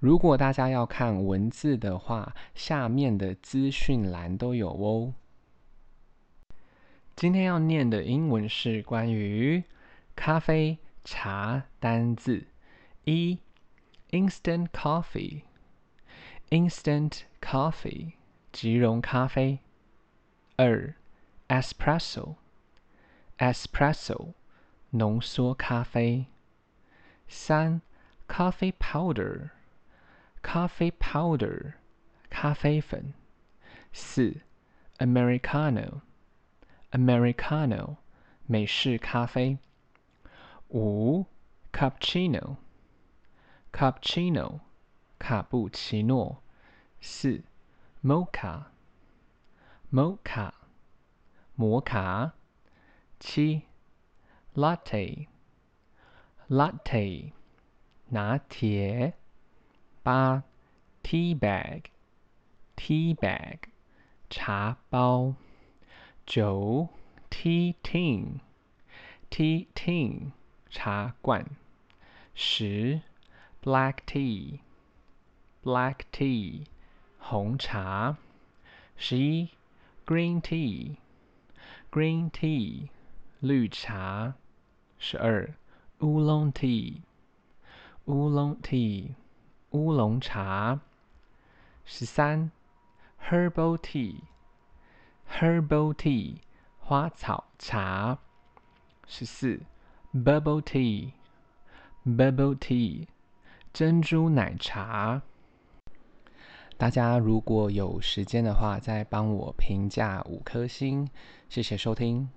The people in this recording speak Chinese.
如果大家要看文字的话，下面的资讯栏都有哦。今天要念的英文是关于咖啡茶单字：一，instant coffee，instant coffee，即溶咖啡；二，espresso，espresso，浓缩咖啡；三，coffee 咖啡 powder，咖啡粉；四，americano。Americano，美式咖啡。五，Cappuccino，Cappuccino，卡布奇诺。四，Mocha，Mocha，摩卡。七，Latte，Latte，拿铁。八，Tea bag，Tea bag，茶包。九，tea tin，tea tin，茶罐。十，black tea，black tea，红茶。十一，green tea，green tea，绿茶。十二，oolong tea，oolong tea，乌龙茶。十三，herbal tea。Herbal tea，花草茶。十四，Bubble tea，Bubble tea，珍珠奶茶。大家如果有时间的话，再帮我评价五颗星，谢谢收听。